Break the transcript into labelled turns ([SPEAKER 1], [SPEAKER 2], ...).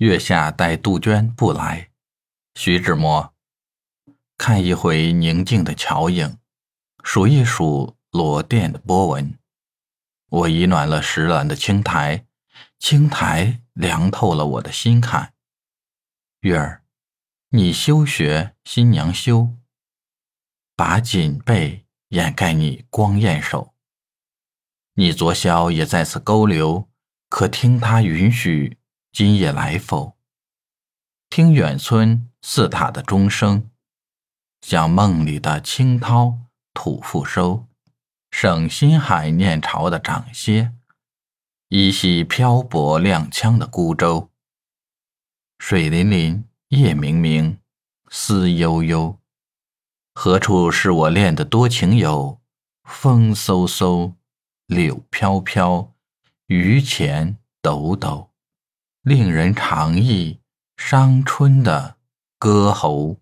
[SPEAKER 1] 月下待杜鹃不来，徐志摩。看一回宁静的桥影，数一数罗甸的波纹。我已暖了石栏的青苔，青苔凉透了我的心坎。月儿，你休学，新娘羞，把锦被掩盖你光艳手。你昨宵也在此勾留，可听他允许？今夜来否？听远村寺塔的钟声，像梦里的清涛吐复收。省心海念潮的涨歇，依稀漂泊踉跄的孤舟。水粼粼，夜冥冥，思悠悠。何处是我恋的多情友？风飕飕，柳飘飘，榆钱抖抖。令人长忆伤春的歌喉。